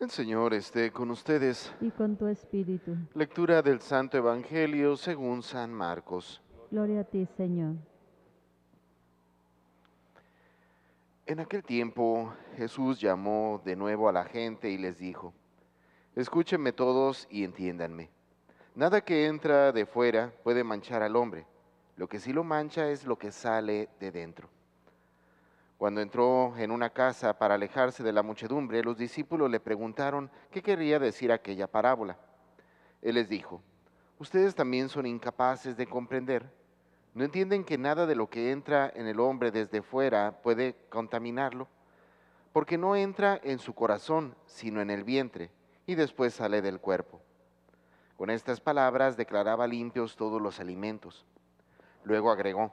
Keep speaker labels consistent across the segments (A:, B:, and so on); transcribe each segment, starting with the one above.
A: El Señor esté con ustedes.
B: y con tu espíritu.
A: Lectura del Santo Evangelio según San Marcos.
B: Gloria a ti, Señor.
A: En aquel tiempo Jesús llamó de nuevo a la gente y les dijo, Escúchenme todos y entiéndanme. Nada que entra de fuera puede manchar al hombre. Lo que sí lo mancha es lo que sale de dentro. Cuando entró en una casa para alejarse de la muchedumbre, los discípulos le preguntaron qué quería decir aquella parábola. Él les dijo, ustedes también son incapaces de comprender. ¿No entienden que nada de lo que entra en el hombre desde fuera puede contaminarlo? Porque no entra en su corazón, sino en el vientre, y después sale del cuerpo. Con estas palabras declaraba limpios todos los alimentos. Luego agregó,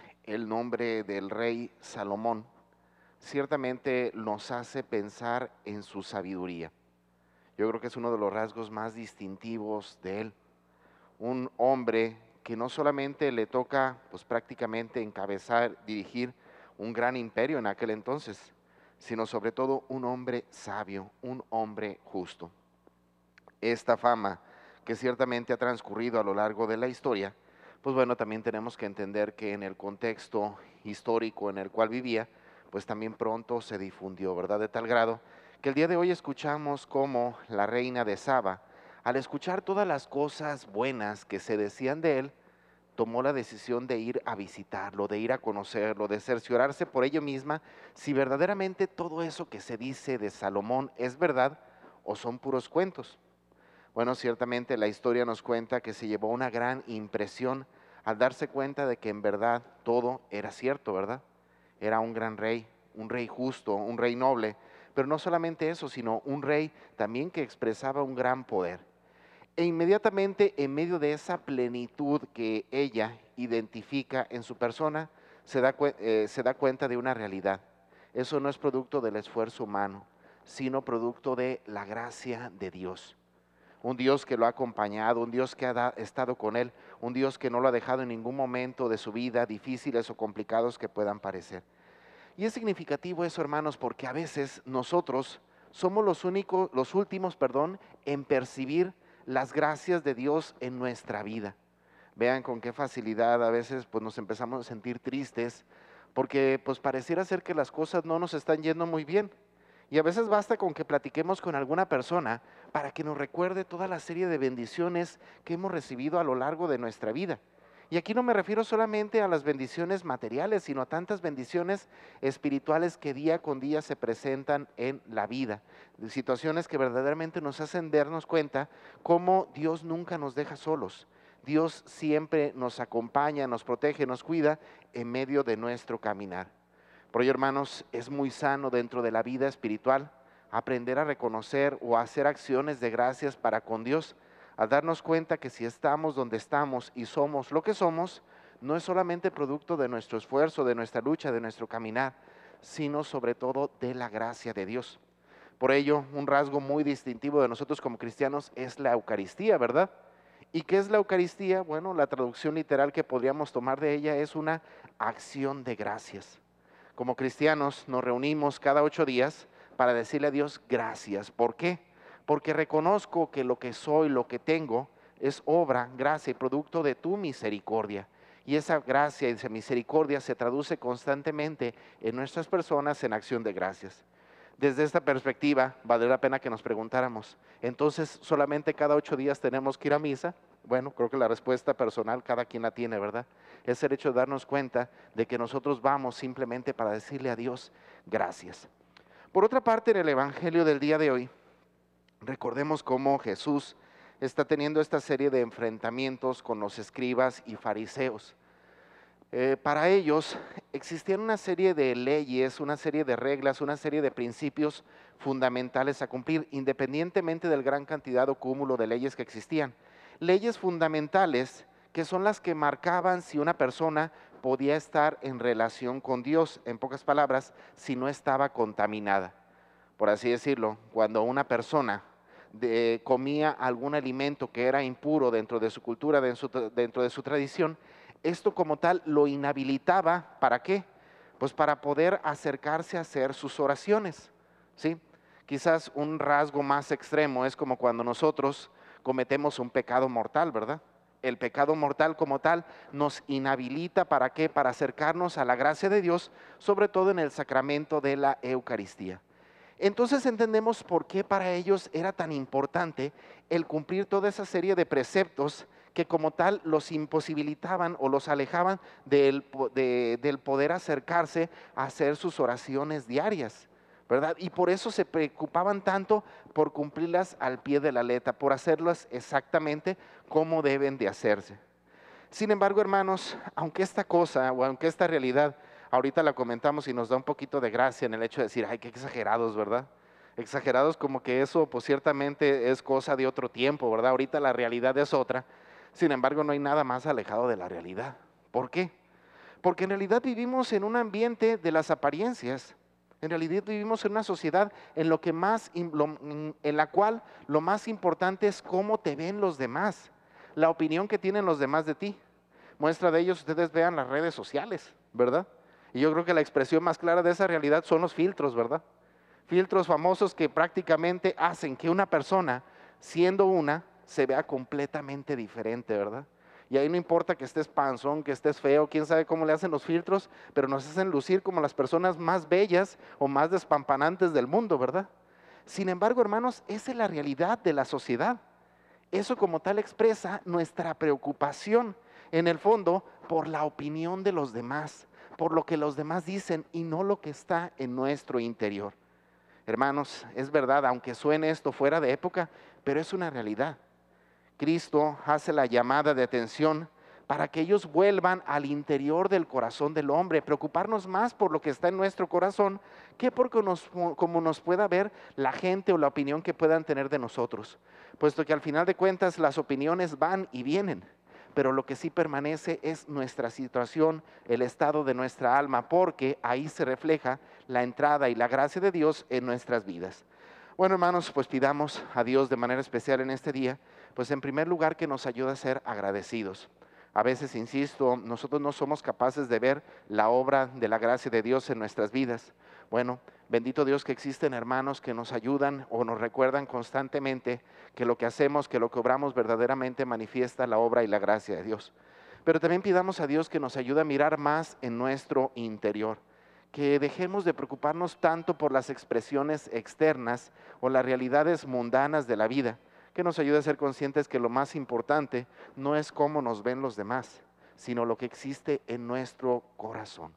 A: el nombre del rey Salomón, ciertamente nos hace pensar en su sabiduría. Yo creo que es uno de los rasgos más distintivos de él. Un hombre que no solamente le toca pues prácticamente encabezar, dirigir un gran imperio en aquel entonces, sino sobre todo un hombre sabio, un hombre justo. Esta fama que ciertamente ha transcurrido a lo largo de la historia, pues bueno, también tenemos que entender que en el contexto histórico en el cual vivía, pues también pronto se difundió, ¿verdad? De tal grado que el día de hoy escuchamos cómo la reina de Saba, al escuchar todas las cosas buenas que se decían de él, tomó la decisión de ir a visitarlo, de ir a conocerlo, de cerciorarse por ello misma si verdaderamente todo eso que se dice de Salomón es verdad o son puros cuentos. Bueno, ciertamente la historia nos cuenta que se llevó una gran impresión al darse cuenta de que en verdad todo era cierto, ¿verdad? Era un gran rey, un rey justo, un rey noble, pero no solamente eso, sino un rey también que expresaba un gran poder. E inmediatamente en medio de esa plenitud que ella identifica en su persona, se da, eh, se da cuenta de una realidad. Eso no es producto del esfuerzo humano, sino producto de la gracia de Dios un Dios que lo ha acompañado, un Dios que ha estado con él, un Dios que no lo ha dejado en ningún momento de su vida, difíciles o complicados que puedan parecer. Y es significativo eso, hermanos, porque a veces nosotros somos los únicos, los últimos, perdón, en percibir las gracias de Dios en nuestra vida. Vean con qué facilidad a veces pues nos empezamos a sentir tristes porque pues pareciera ser que las cosas no nos están yendo muy bien. Y a veces basta con que platiquemos con alguna persona para que nos recuerde toda la serie de bendiciones que hemos recibido a lo largo de nuestra vida. Y aquí no me refiero solamente a las bendiciones materiales, sino a tantas bendiciones espirituales que día con día se presentan en la vida. Situaciones que verdaderamente nos hacen darnos cuenta cómo Dios nunca nos deja solos. Dios siempre nos acompaña, nos protege, nos cuida en medio de nuestro caminar. Por ello, hermanos, es muy sano dentro de la vida espiritual aprender a reconocer o a hacer acciones de gracias para con Dios, al darnos cuenta que si estamos donde estamos y somos lo que somos, no es solamente producto de nuestro esfuerzo, de nuestra lucha, de nuestro caminar, sino sobre todo de la gracia de Dios. Por ello, un rasgo muy distintivo de nosotros como cristianos es la Eucaristía, ¿verdad? ¿Y qué es la Eucaristía? Bueno, la traducción literal que podríamos tomar de ella es una acción de gracias como cristianos nos reunimos cada ocho días para decirle a Dios gracias. ¿Por qué? Porque reconozco que lo que soy, lo que tengo, es obra, gracia y producto de tu misericordia. Y esa gracia y esa misericordia se traduce constantemente en nuestras personas en acción de gracias. Desde esta perspectiva, vale la pena que nos preguntáramos, entonces solamente cada ocho días tenemos que ir a misa, bueno, creo que la respuesta personal cada quien la tiene, ¿verdad? Es el hecho de darnos cuenta de que nosotros vamos simplemente para decirle a Dios gracias. Por otra parte, en el Evangelio del día de hoy, recordemos cómo Jesús está teniendo esta serie de enfrentamientos con los escribas y fariseos. Eh, para ellos, existían una serie de leyes, una serie de reglas, una serie de principios fundamentales a cumplir, independientemente del gran cantidad o cúmulo de leyes que existían. Leyes fundamentales que son las que marcaban si una persona podía estar en relación con Dios, en pocas palabras, si no estaba contaminada. Por así decirlo, cuando una persona comía algún alimento que era impuro dentro de su cultura, dentro de su tradición, esto como tal lo inhabilitaba, ¿para qué? Pues para poder acercarse a hacer sus oraciones, ¿sí? Quizás un rasgo más extremo es como cuando nosotros cometemos un pecado mortal, ¿verdad? El pecado mortal como tal nos inhabilita para qué? Para acercarnos a la gracia de Dios, sobre todo en el sacramento de la Eucaristía. Entonces entendemos por qué para ellos era tan importante el cumplir toda esa serie de preceptos que como tal los imposibilitaban o los alejaban del, del poder acercarse a hacer sus oraciones diarias. Y por eso se preocupaban tanto por cumplirlas al pie de la letra, por hacerlas exactamente como deben de hacerse. Sin embargo, hermanos, aunque esta cosa o aunque esta realidad, ahorita la comentamos y nos da un poquito de gracia en el hecho de decir, ay, qué exagerados, ¿verdad? Exagerados como que eso, pues ciertamente es cosa de otro tiempo, ¿verdad? Ahorita la realidad es otra. Sin embargo, no hay nada más alejado de la realidad. ¿Por qué? Porque en realidad vivimos en un ambiente de las apariencias. En realidad vivimos en una sociedad en, lo que más, en la cual lo más importante es cómo te ven los demás, la opinión que tienen los demás de ti. Muestra de ellos, ustedes vean las redes sociales, ¿verdad? Y yo creo que la expresión más clara de esa realidad son los filtros, ¿verdad? Filtros famosos que prácticamente hacen que una persona, siendo una, se vea completamente diferente, ¿verdad? Y ahí no importa que estés panzón, que estés feo, quién sabe cómo le hacen los filtros, pero nos hacen lucir como las personas más bellas o más despampanantes del mundo, ¿verdad? Sin embargo, hermanos, esa es la realidad de la sociedad. Eso como tal expresa nuestra preocupación, en el fondo, por la opinión de los demás, por lo que los demás dicen y no lo que está en nuestro interior. Hermanos, es verdad, aunque suene esto fuera de época, pero es una realidad. Cristo hace la llamada de atención para que ellos vuelvan al interior del corazón del hombre, preocuparnos más por lo que está en nuestro corazón que por como nos pueda ver la gente o la opinión que puedan tener de nosotros, puesto que al final de cuentas las opiniones van y vienen, pero lo que sí permanece es nuestra situación, el estado de nuestra alma, porque ahí se refleja la entrada y la gracia de Dios en nuestras vidas. Bueno, hermanos, pues pidamos a Dios de manera especial en este día pues en primer lugar que nos ayuda a ser agradecidos. A veces, insisto, nosotros no somos capaces de ver la obra de la gracia de Dios en nuestras vidas. Bueno, bendito Dios que existen hermanos que nos ayudan o nos recuerdan constantemente que lo que hacemos, que lo que obramos verdaderamente manifiesta la obra y la gracia de Dios. Pero también pidamos a Dios que nos ayude a mirar más en nuestro interior, que dejemos de preocuparnos tanto por las expresiones externas o las realidades mundanas de la vida, que nos ayude a ser conscientes que lo más importante no es cómo nos ven los demás, sino lo que existe en nuestro corazón.